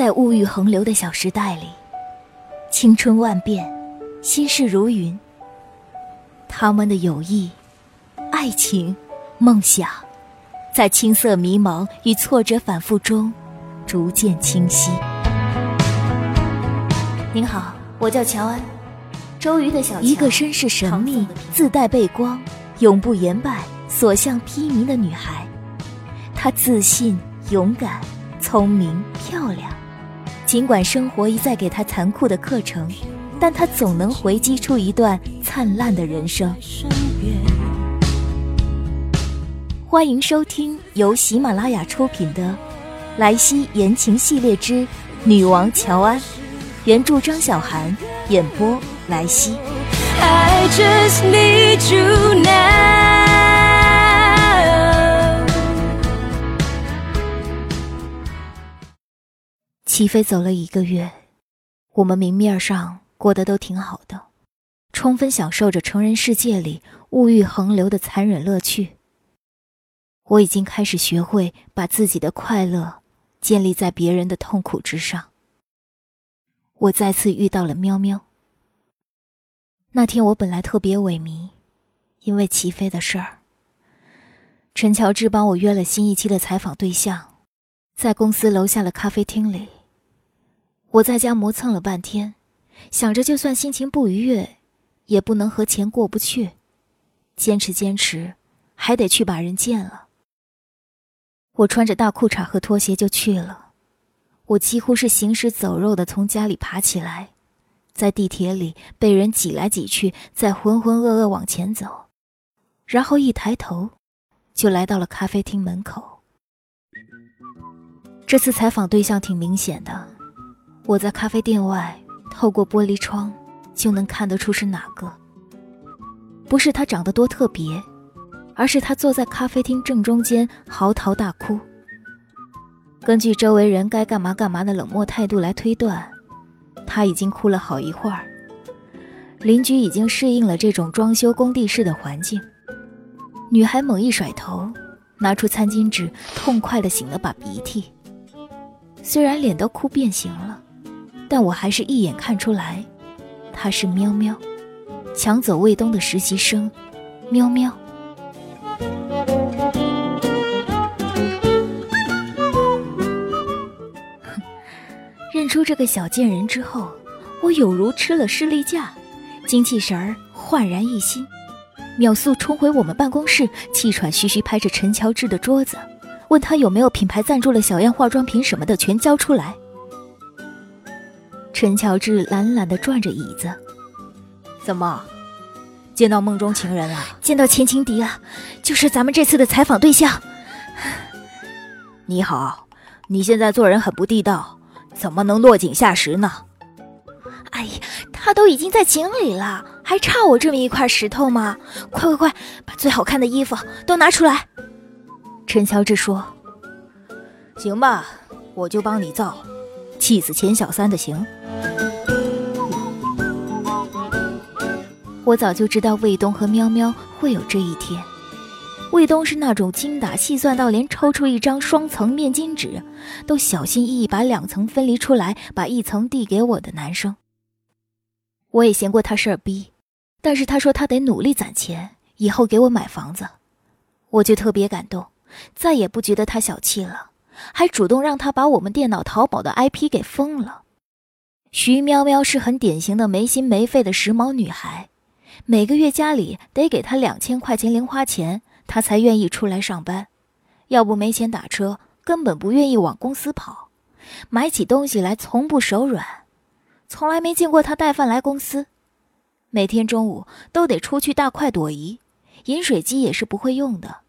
在物欲横流的小时代里，青春万变，心事如云。他们的友谊、爱情、梦想，在青涩迷茫与挫折反复中，逐渐清晰。您好，我叫乔安，周瑜的小一个身世神秘、自带背光、永不言败、所向披靡的女孩。她自信、勇敢、聪明、漂亮。尽管生活一再给他残酷的课程，但他总能回击出一段灿烂的人生。欢迎收听由喜马拉雅出品的《莱西言情系列之女王乔安》，原著张小涵，演播莱西。I just need you now. 齐飞走了一个月，我们明面上过得都挺好的，充分享受着成人世界里物欲横流的残忍乐趣。我已经开始学会把自己的快乐建立在别人的痛苦之上。我再次遇到了喵喵。那天我本来特别萎靡，因为齐飞的事儿。陈乔治帮我约了新一期的采访对象，在公司楼下的咖啡厅里。我在家磨蹭了半天，想着就算心情不愉悦，也不能和钱过不去，坚持坚持，还得去把人见了。我穿着大裤衩和拖鞋就去了，我几乎是行尸走肉的从家里爬起来，在地铁里被人挤来挤去，再浑浑噩噩往前走，然后一抬头，就来到了咖啡厅门口。这次采访对象挺明显的。我在咖啡店外，透过玻璃窗，就能看得出是哪个。不是他长得多特别，而是他坐在咖啡厅正中间嚎啕大哭。根据周围人该干嘛干嘛的冷漠态度来推断，他已经哭了好一会儿。邻居已经适应了这种装修工地式的环境。女孩猛一甩头，拿出餐巾纸，痛快地擤了把鼻涕。虽然脸都哭变形了。但我还是一眼看出来，他是喵喵，抢走卫东的实习生，喵喵。认出这个小贱人之后，我有如吃了士力架，精气神儿焕然一新，秒速冲回我们办公室，气喘吁吁拍着陈乔治的桌子，问他有没有品牌赞助了小样化妆品什么的，全交出来。陈乔治懒懒地转着椅子，怎么，见到梦中情人了？见到前情敌了，就是咱们这次的采访对象。你好，你现在做人很不地道，怎么能落井下石呢？哎呀，他都已经在井里了，还差我这么一块石头吗？快快快，把最好看的衣服都拿出来！陈乔治说：“行吧，我就帮你造，气死钱小三的行。”我早就知道卫东和喵喵会有这一天。卫东是那种精打细算到连抽出一张双层面巾纸都小心翼翼把两层分离出来，把一层递给我的男生。我也嫌过他事儿逼，但是他说他得努力攒钱，以后给我买房子，我就特别感动，再也不觉得他小气了，还主动让他把我们电脑淘宝的 IP 给封了。徐喵喵是很典型的没心没肺的时髦女孩。每个月家里得给她两千块钱零花钱，她才愿意出来上班。要不没钱打车，根本不愿意往公司跑。买起东西来从不手软，从来没见过她带饭来公司。每天中午都得出去大快朵颐，饮水机也是不会用的。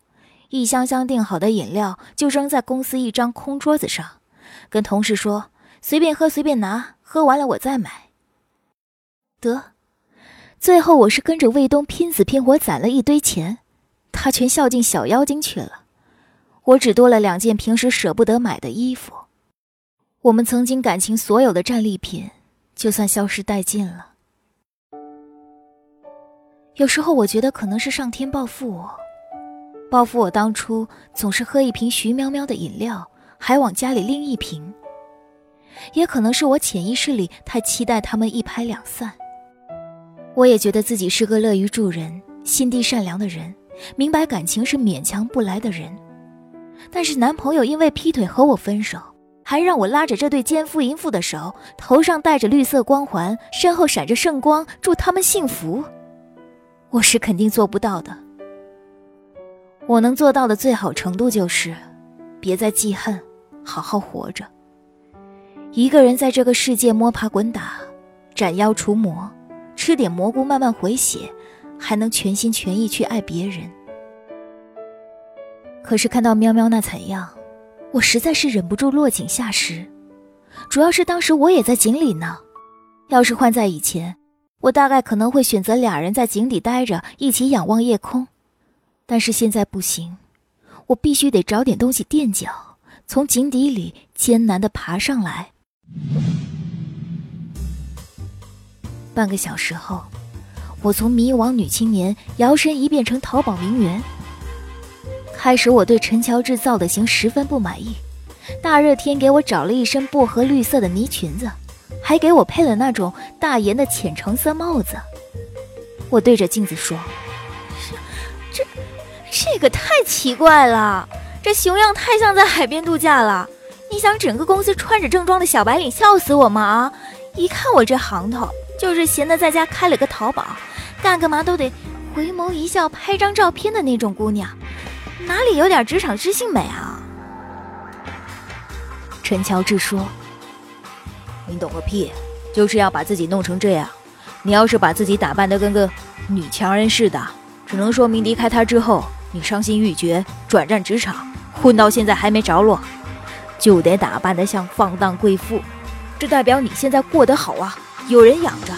一箱箱订好的饮料就扔在公司一张空桌子上，跟同事说：“随便喝，随便拿，喝完了我再买。”得。最后，我是跟着卫东拼死拼活攒了一堆钱，他全孝敬小妖精去了，我只多了两件平时舍不得买的衣服。我们曾经感情所有的战利品，就算消失殆尽了。有时候我觉得可能是上天报复我，报复我当初总是喝一瓶徐喵喵的饮料，还往家里拎一瓶。也可能是我潜意识里太期待他们一拍两散。我也觉得自己是个乐于助人、心地善良的人，明白感情是勉强不来的人。但是男朋友因为劈腿和我分手，还让我拉着这对奸夫淫妇的手，头上戴着绿色光环，身后闪着圣光，祝他们幸福。我是肯定做不到的。我能做到的最好程度就是，别再记恨，好好活着。一个人在这个世界摸爬滚打，斩妖除魔，吃点蘑菇慢慢回血，还能全心全意去爱别人。可是看到喵喵那惨样，我实在是忍不住落井下石。主要是当时我也在井里呢，要是换在以前，我大概可能会选择俩人在井底待着，一起仰望夜空。但是现在不行，我必须得找点东西垫脚，从井底里艰难地爬上来。半个小时后，我从迷惘女青年摇身一变成淘宝名媛。开始我对陈乔治造的型十分不满意，大热天给我找了一身薄荷绿色的呢裙子，还给我配了那种大檐的浅橙色帽子。我对着镜子说：“，这个太奇怪了，这熊样太像在海边度假了。你想整个公司穿着正装的小白领笑死我吗？啊，一看我这行头，就是闲的在家开了个淘宝，干个嘛都得回眸一笑拍张照片的那种姑娘。”哪里有点职场知性美啊？陈乔治说：“你懂个屁，就是要把自己弄成这样。你要是把自己打扮得跟个女强人似的，只能说明离开他之后，你伤心欲绝，转战职场，混到现在还没着落。就得打扮得像放荡贵妇，这代表你现在过得好啊，有人养着。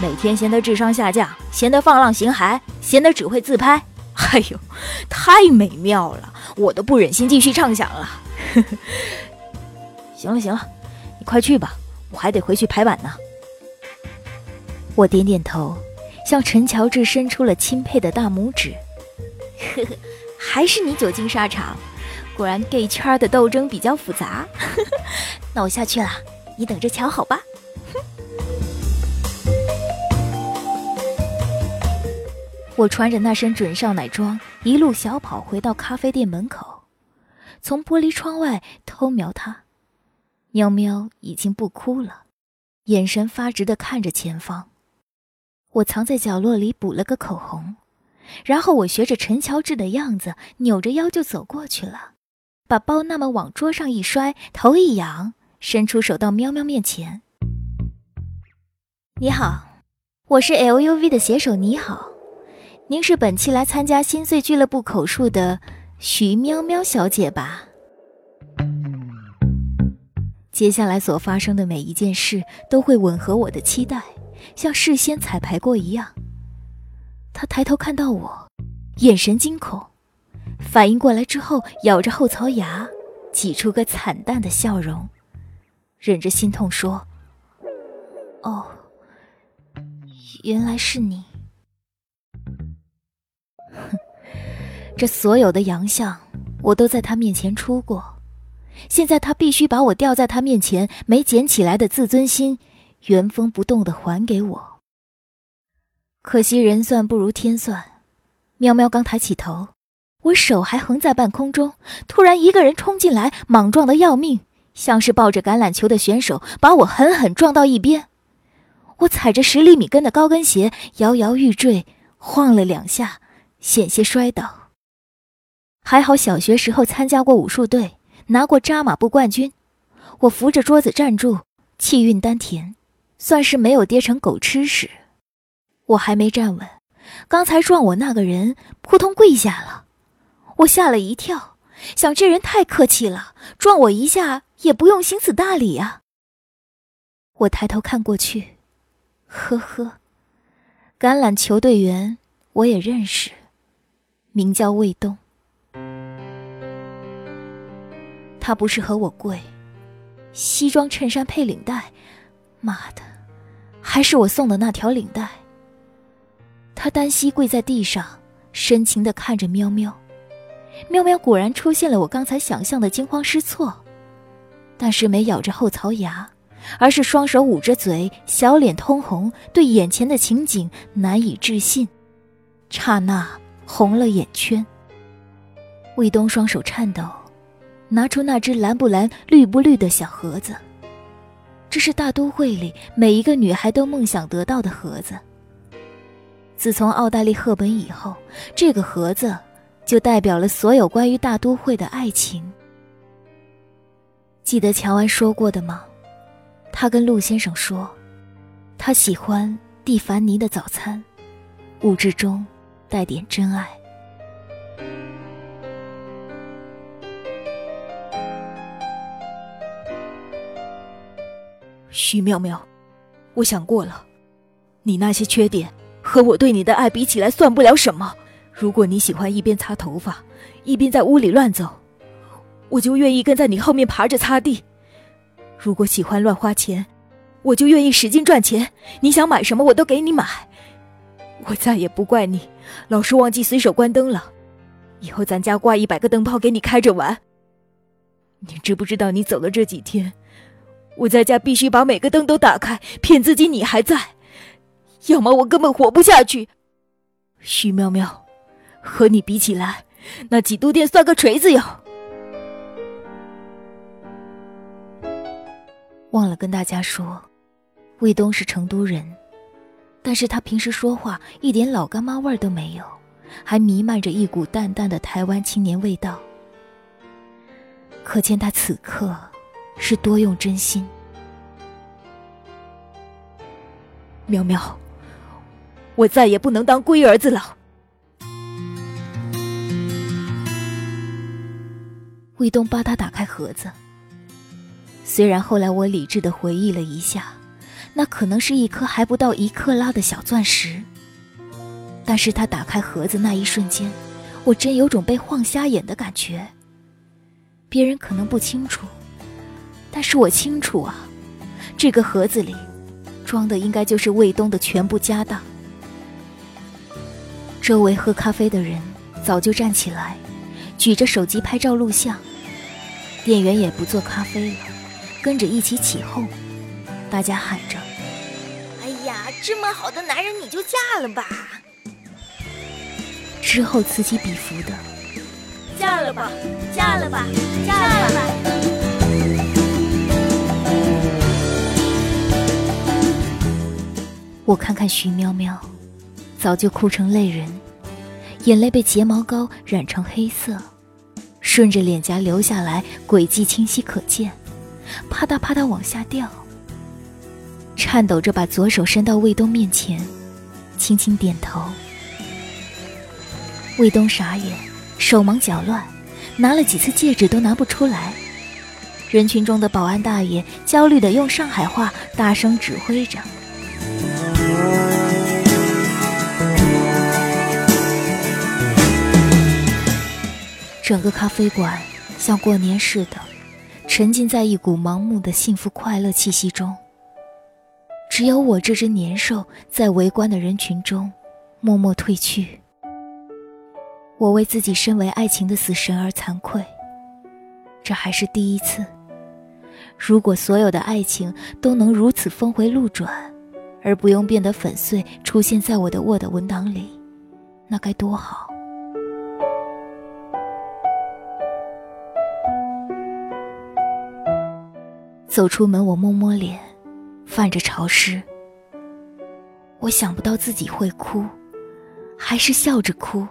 每天闲得智商下降，闲得放浪形骸，闲得只会自拍。”哎呦，太美妙了，我都不忍心继续畅想了。行了行了，你快去吧，我还得回去排版呢。我点点头，向陈乔治伸出了钦佩的大拇指。呵呵，还是你久经沙场，果然 gay 圈的斗争比较复杂。那我下去了，你等着瞧好吧。我穿着那身准少奶装，一路小跑回到咖啡店门口，从玻璃窗外偷瞄他。喵喵已经不哭了，眼神发直的看着前方。我藏在角落里补了个口红，然后我学着陈乔治的样子，扭着腰就走过去了，把包那么往桌上一摔，头一仰，伸出手到喵喵面前：“你好，我是 LUV 的写手，你好。”您是本期来参加心碎俱乐部口述的徐喵喵小姐吧？接下来所发生的每一件事都会吻合我的期待，像事先彩排过一样。他抬头看到我，眼神惊恐，反应过来之后，咬着后槽牙，挤出个惨淡的笑容，忍着心痛说：“哦，原来是你。”哼，这所有的洋相，我都在他面前出过。现在他必须把我吊在他面前没捡起来的自尊心，原封不动的还给我。可惜人算不如天算，喵喵刚抬起头，我手还横在半空中，突然一个人冲进来，莽撞的要命，像是抱着橄榄球的选手，把我狠狠撞到一边。我踩着十厘米跟的高跟鞋，摇摇欲坠，晃了两下。险些摔倒，还好小学时候参加过武术队，拿过扎马步冠军。我扶着桌子站住，气运丹田，算是没有跌成狗吃屎。我还没站稳，刚才撞我那个人扑通跪下了，我吓了一跳，想这人太客气了，撞我一下也不用行此大礼啊。我抬头看过去，呵呵，橄榄球队员我也认识。名叫卫东，他不是和我跪，西装衬衫配领带，妈的，还是我送的那条领带。他单膝跪在地上，深情的看着喵喵，喵喵果然出现了我刚才想象的惊慌失措，但是没咬着后槽牙，而是双手捂着嘴，小脸通红，对眼前的情景难以置信，刹那红了眼圈。卫东双手颤抖，拿出那只蓝不蓝、绿不绿的小盒子。这是大都会里每一个女孩都梦想得到的盒子。自从奥黛丽·赫本以后，这个盒子就代表了所有关于大都会的爱情。记得乔安说过的吗？他跟陆先生说，他喜欢蒂凡尼的早餐，物质中带点真爱。徐妙妙，我想过了，你那些缺点和我对你的爱比起来算不了什么。如果你喜欢一边擦头发，一边在屋里乱走，我就愿意跟在你后面爬着擦地。如果喜欢乱花钱，我就愿意使劲赚钱。你想买什么，我都给你买。我再也不怪你，老是忘记随手关灯了。以后咱家挂一百个灯泡给你开着玩。你知不知道，你走了这几天，我在家必须把每个灯都打开，骗自己你还在，要么我根本活不下去。徐妙妙，和你比起来，那几度电算个锤子哟。忘了跟大家说，卫东是成都人，但是他平时说话一点老干妈味儿都没有，还弥漫着一股淡淡的台湾青年味道，可见他此刻是多用真心。苗苗，我再也不能当龟儿子了。卫东帮他打开盒子。虽然后来我理智的回忆了一下，那可能是一颗还不到一克拉的小钻石，但是他打开盒子那一瞬间，我真有种被晃瞎眼的感觉。别人可能不清楚，但是我清楚啊，这个盒子里装的应该就是卫东的全部家当。周围喝咖啡的人早就站起来，举着手机拍照录像，店员也不做咖啡了。跟着一起起哄，大家喊着：“哎呀，这么好的男人，你就嫁了吧！”之后此起彼伏的：“嫁了吧，嫁了吧，嫁了吧！”我看看徐喵喵，早就哭成泪人，眼泪被睫毛膏染成黑色，顺着脸颊流下来，轨迹清晰可见。啪嗒啪嗒往下掉，颤抖着把左手伸到卫东面前，轻轻点头。卫东傻眼，手忙脚乱，拿了几次戒指都拿不出来。人群中的保安大爷焦虑的用上海话大声指挥着。整个咖啡馆像过年似的。沉浸在一股盲目的幸福快乐气息中。只有我这只年兽在围观的人群中默默退去。我为自己身为爱情的死神而惭愧。这还是第一次。如果所有的爱情都能如此峰回路转，而不用变得粉碎，出现在我的 Word 文档里，那该多好。走出门，我摸摸脸，泛着潮湿。我想不到自己会哭，还是笑着哭。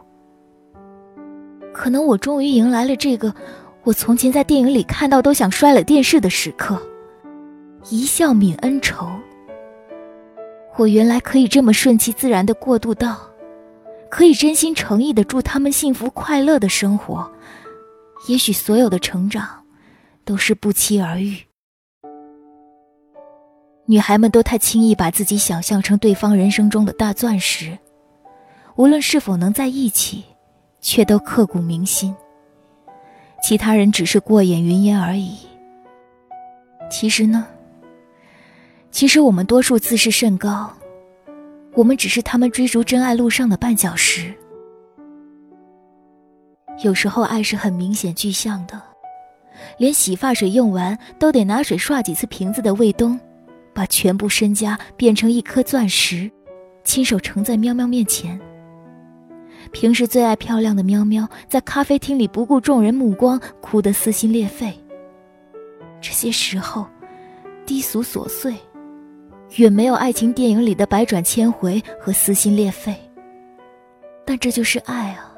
可能我终于迎来了这个我从前在电影里看到都想摔了电视的时刻。一笑泯恩仇。我原来可以这么顺其自然的过渡到，可以真心诚意的祝他们幸福快乐的生活。也许所有的成长，都是不期而遇。女孩们都太轻易把自己想象成对方人生中的大钻石，无论是否能在一起，却都刻骨铭心。其他人只是过眼云烟而已。其实呢，其实我们多数自视甚高，我们只是他们追逐真爱路上的绊脚石。有时候爱是很明显具象的，连洗发水用完都得拿水刷几次瓶子的卫东，把全部身家变成一颗钻石，亲手呈在喵喵面前。平时最爱漂亮的喵喵，在咖啡厅里不顾众人目光，哭得撕心裂肺。这些时候，低俗琐碎，远没有爱情电影里的百转千回和撕心裂肺。但这就是爱啊！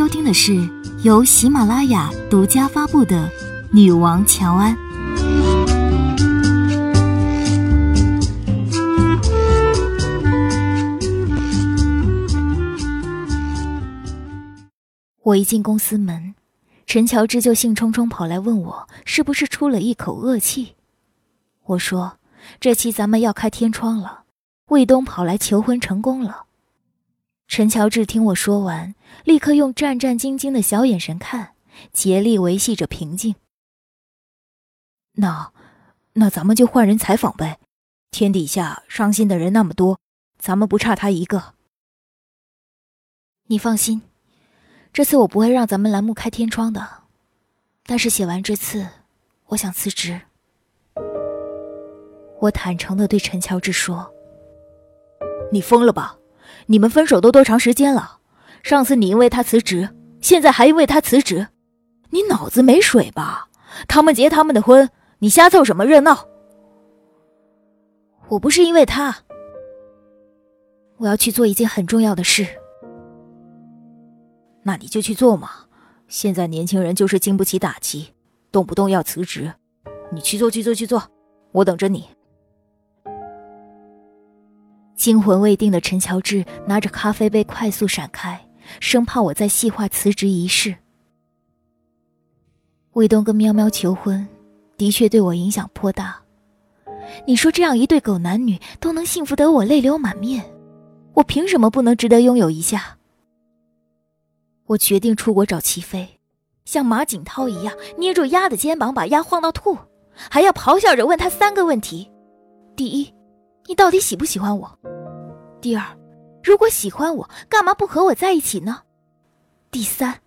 收听的是由喜马拉雅独家发布的《女王乔安》。我一进公司门，陈乔治就兴冲冲跑来问我是不是出了一口恶气。我说：“这期咱们要开天窗了，卫东跑来求婚成功了。”陈乔治听我说完，立刻用战战兢兢的小眼神看，竭力维系着平静。那，那咱们就换人采访呗。天底下伤心的人那么多，咱们不差他一个。你放心。这次我不会让咱们栏目开天窗的，但是写完这次，我想辞职。我坦诚的对陈乔治说：“你疯了吧？你们分手都多长时间了？上次你因为他辞职，现在还因为他辞职，你脑子没水吧？他们结他们的婚，你瞎凑什么热闹？我不是因为他，我要去做一件很重要的事。”那你就去做嘛！现在年轻人就是经不起打击，动不动要辞职。你去做，去做，去做，我等着你。惊魂未定的陈乔治拿着咖啡杯快速闪开，生怕我在细化辞职仪式。卫东跟喵喵求婚，的确对我影响颇大。你说这样一对狗男女都能幸福得我泪流满面，我凭什么不能值得拥有一下？我决定出国找齐飞，像马景涛一样捏住鸭的肩膀，把鸭晃到吐，还要咆哮着问他三个问题：第一，你到底喜不喜欢我？第二，如果喜欢我，干嘛不和我在一起呢？第三，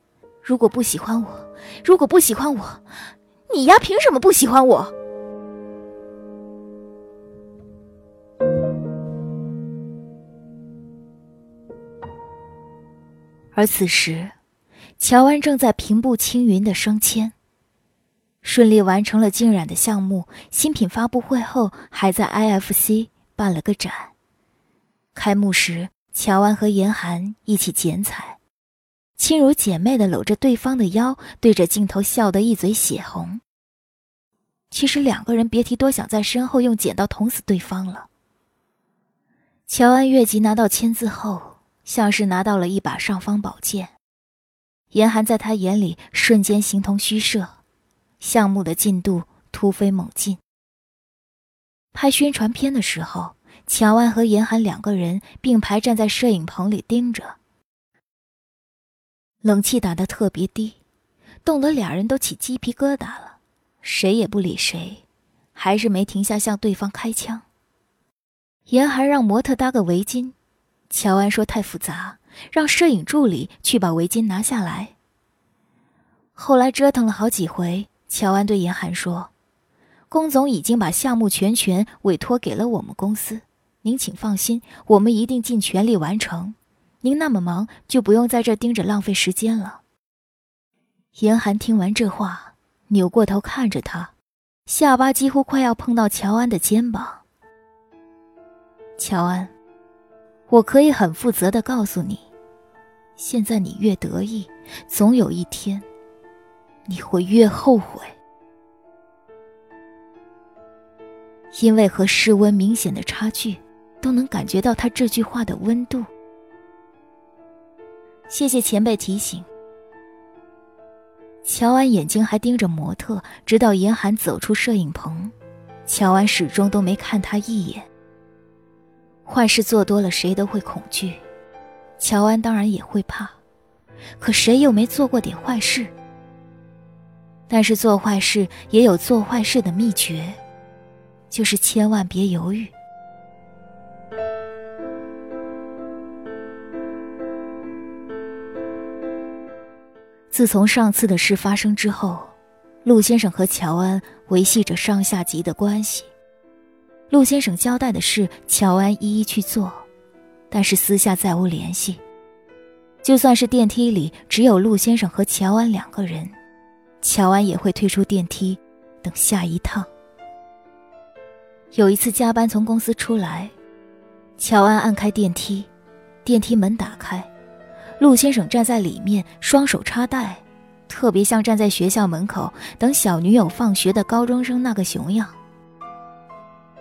如果不喜欢我，如果不喜欢我，你丫凭什么不喜欢我？而此时，乔安正在平步青云的升迁，顺利完成了浸染的项目。新品发布会后，还在 IFC 办了个展。开幕时，乔安和严寒一起剪彩，亲如姐妹的搂着对方的腰，对着镜头笑得一嘴血红。其实两个人别提多想在身后用剪刀捅死对方了。乔安越级拿到签字后。像是拿到了一把尚方宝剑，严寒在他眼里瞬间形同虚设，项目的进度突飞猛进。拍宣传片的时候，乔安和严寒两个人并排站在摄影棚里盯着，冷气打得特别低，冻得俩人都起鸡皮疙瘩了，谁也不理谁，还是没停下向对方开枪。严寒让模特搭个围巾。乔安说：“太复杂，让摄影助理去把围巾拿下来。”后来折腾了好几回，乔安对严寒说：“龚总已经把项目全权委托给了我们公司，您请放心，我们一定尽全力完成。您那么忙，就不用在这盯着浪费时间了。”严寒听完这话，扭过头看着他，下巴几乎快要碰到乔安的肩膀。乔安。我可以很负责的告诉你，现在你越得意，总有一天，你会越后悔。因为和室温明显的差距，都能感觉到他这句话的温度。谢谢前辈提醒。乔安眼睛还盯着模特，直到严寒走出摄影棚，乔安始终都没看他一眼。坏事做多了，谁都会恐惧。乔安当然也会怕，可谁又没做过点坏事？但是做坏事也有做坏事的秘诀，就是千万别犹豫。自从上次的事发生之后陆先生和乔安维系着上下级的关系。陆先生交代的事乔安一一去做但是私下再无联系。就算是电梯里只有陆先生和乔安两个人乔安也会退出电梯等下一趟。有一次加班从公司出来，乔安按开电梯，电梯门打开。陆先生站在里面，双手插袋，特别像站在学校门口等小女友放学的高中生那个熊样。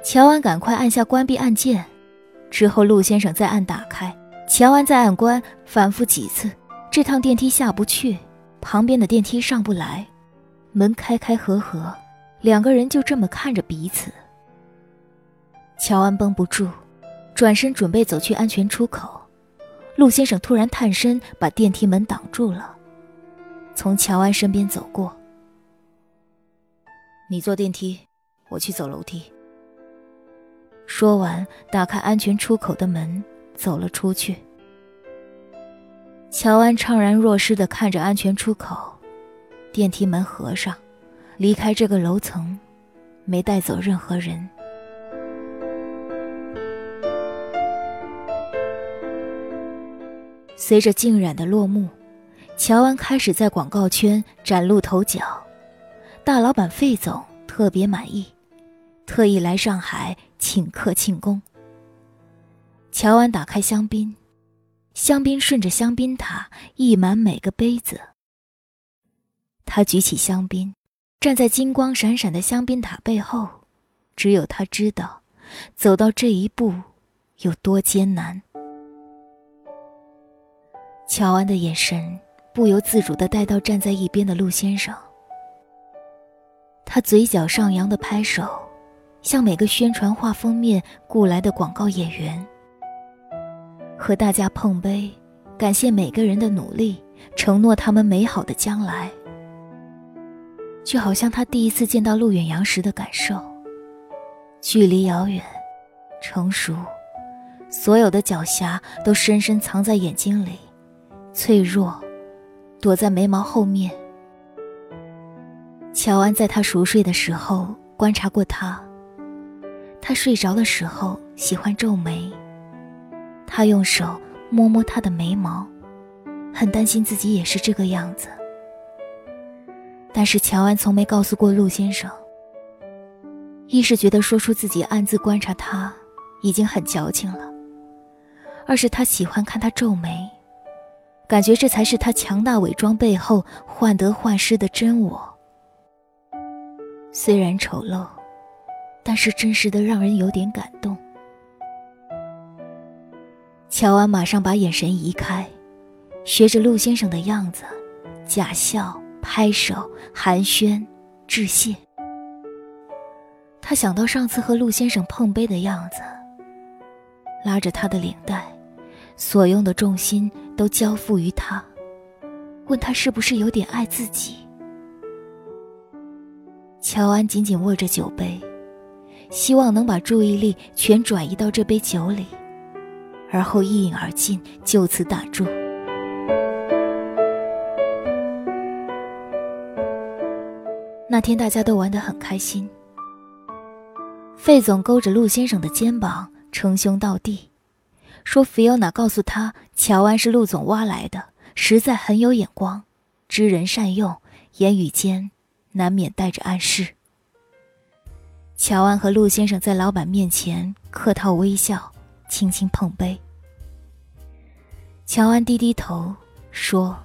乔安赶快按下关闭按键，之后陆先生再按打开，乔安再按关，反复几次，这趟电梯下不去，旁边的电梯上不来，门开开合合，两个人就这么看着彼此。乔安绷不住，转身准备走去安全出口。陆先生突然探身，把电梯门挡住了，从乔安身边走过。你坐电梯，我去走楼梯。说完，打开安全出口的门，走了出去。乔安怅然若失地看着安全出口，电梯门合上，离开这个楼层，没带走任何人。随着静染的落幕，乔安开始在广告圈崭露头角。大老板费总特别满意，特意来上海请客庆功。乔安打开香槟，香槟顺着香槟塔溢满每个杯子。他举起香槟，站在金光闪闪的香槟塔背后，只有他知道，走到这一步有多艰难。乔安的眼神不由自主地带到站在一边的陆先生。他嘴角上扬的拍手，像每个宣传画封面雇来的广告演员，和大家碰杯，感谢每个人的努力，承诺他们美好的将来。就好像他第一次见到陆远扬时的感受，距离遥远，成熟，所有的狡黠都深深藏在眼睛里。脆弱，躲在眉毛后面。乔安在他熟睡的时候观察过他。他睡着的时候喜欢皱眉。他用手摸摸他的眉毛，很担心自己也是这个样子。但是乔安从没告诉过陆先生。一是觉得说出自己暗自观察他已经很矫情了，二是他喜欢看他皱眉。感觉这才是他强大伪装背后患得患失的真我。虽然丑陋，但是真实的让人有点感动。乔安马上把眼神移开，学着陆先生的样子，假笑、拍手、寒暄、致谢。他想到上次和陆先生碰杯的样子，拉着他的领带。所用的重心都交付于他，问他是不是有点爱自己。乔安紧紧握着酒杯，希望能把注意力全转移到这杯酒里，而后一饮而尽，就此打住。那天大家都玩得很开心。费总勾着陆先生的肩膀，称兄道弟。说菲欧娜告诉他，乔安是陆总挖来的，实在很有眼光，知人善用，言语间难免带着暗示。乔安和陆先生在老板面前客套微笑，轻轻碰杯。乔安低低头说：“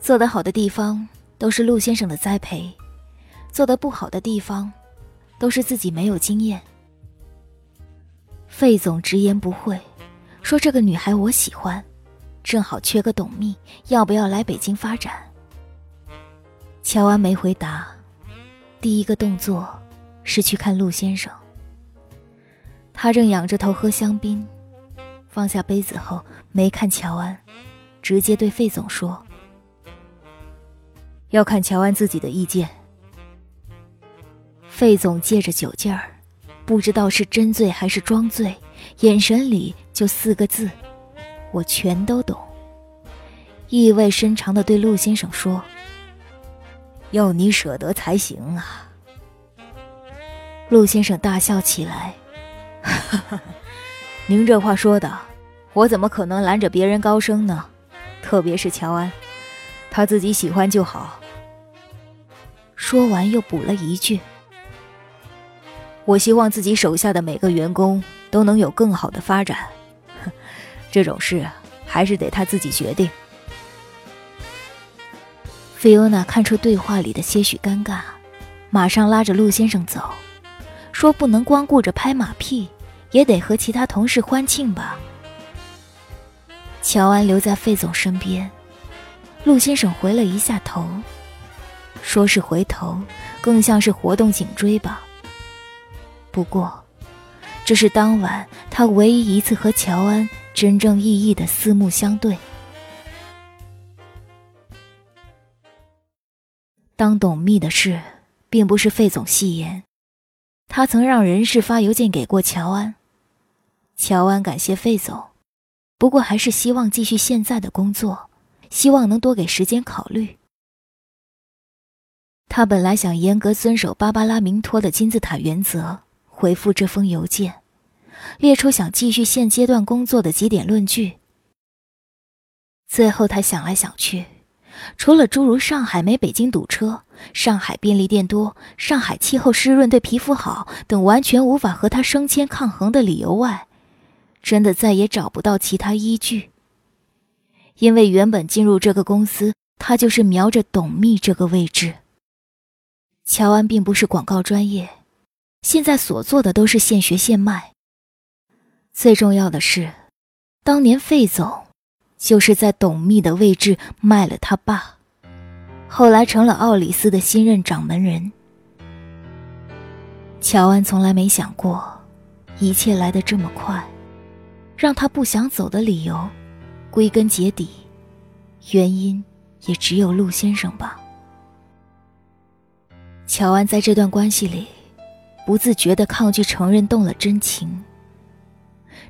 做得好的地方都是陆先生的栽培，做得不好的地方，都是自己没有经验。”费总直言不讳，说：“这个女孩我喜欢，正好缺个董秘，要不要来北京发展？”乔安没回答，第一个动作是去看陆先生。他正仰着头喝香槟，放下杯子后没看乔安，直接对费总说：“要看乔安自己的意见。”费总借着酒劲儿。不知道是真醉还是装醉，眼神里就四个字：“我全都懂。”意味深长的对陆先生说：“要你舍得才行啊。”陆先生大笑起来：“ 您这话说的，我怎么可能拦着别人高升呢？特别是乔安，他自己喜欢就好。”说完又补了一句：“我希望自己手下的每个员工都能有更好的发展。这种事还是得他自己决定。”菲欧娜看出对话里的些许尴尬，马上拉着陆先生走。说不能光顾着拍马屁，也得和其他同事欢庆吧。乔安留在费总身边，陆先生回了一下头，说是回头，更像是活动颈椎吧。不过，这是当晚他唯一一次和乔安真正意义的四目相对。当董秘的事，并不是费总戏言。他曾让人事发邮件给过乔安，乔安感谢费总，不过还是希望继续现在的工作，希望能多给时间考虑。他本来想严格遵守芭芭拉明托的金字塔原则，回复这封邮件，列出想继续现阶段工作的几点论据。最后他想来想去。除了诸如上海没北京堵车、上海便利店多、上海气候湿润对皮肤好等完全无法和他升迁抗衡的理由外，真的再也找不到其他依据。因为原本进入这个公司，他就是瞄着董秘这个位置。乔安并不是广告专业，现在所做的都是现学现卖。最重要的是，当年费总。就是在董秘的位置卖了他爸，后来成了奥里斯的新任掌门人。乔安从来没想过，一切来得这么快，让他不想走的理由，归根结底，原因也只有陆先生吧。乔安在这段关系里，不自觉地抗拒承认动了真情。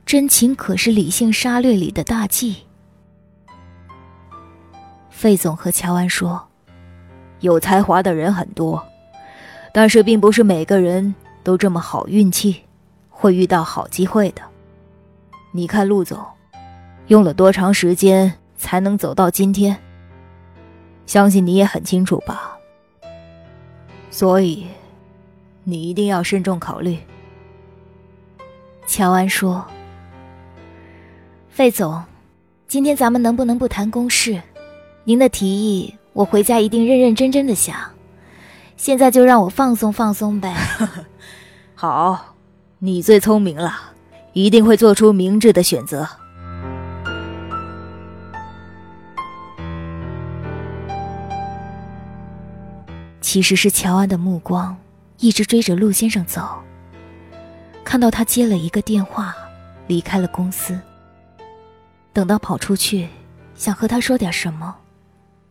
真情可是理性杀掠里的大忌。费总和乔安说：“有才华的人很多，但是并不是每个人都这么好运气，会遇到好机会的。你看陆总，用了多长时间才能走到今天？相信你也很清楚吧。所以，你一定要慎重考虑。”乔安说：“费总，今天咱们能不能不谈公事？”您的提议，我回家一定认认真真的想。现在就让我放松放松呗。好，你最聪明了，一定会做出明智的选择。其实是乔安的目光一直追着陆先生走，看到他接了一个电话，离开了公司。等到跑出去，想和他说点什么。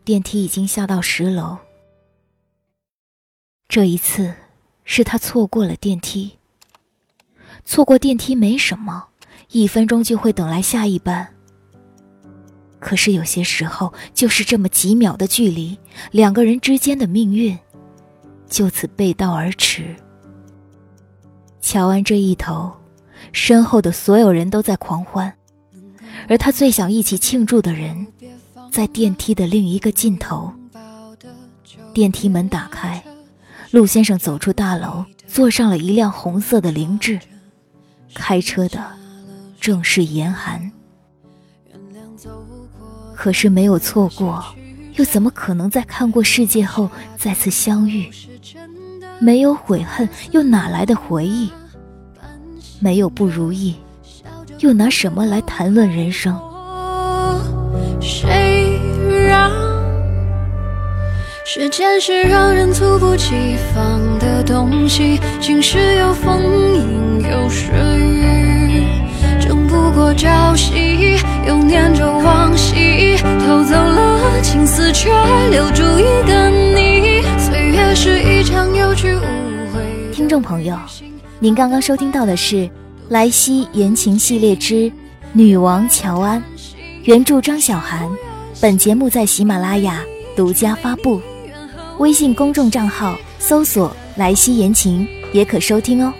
电梯已经下到十楼。这一次，是他错过了电梯。错过电梯没什么，一分钟就会等来下一班。可是有些时候，就是这么几秒的距离，两个人之间的命运，就此背道而驰。乔安这一头，身后的所有人都在狂欢，而他最想一起庆祝的人。在电梯的另一个尽头，电梯门打开，陆先生走出大楼，坐上了一辆红色的凌志，开车的正是严寒。可是没有错过，又怎么可能在看过世界后再次相遇？没有悔恨，又哪来的回忆？没有不如意，又拿什么来谈论人生？谁让时间是让人猝不及防的东西，晴时有风，阴有时雨，争不过朝夕，又念着往昔，偷走了青丝，却留住一个你。是一场有去无回。听众朋友，您刚刚收听到的是《莱西言情系列之女王乔安》，原著张小涵。本节目在喜马拉雅独家发布，微信公众账号搜索“莱西言情”也可收听哦。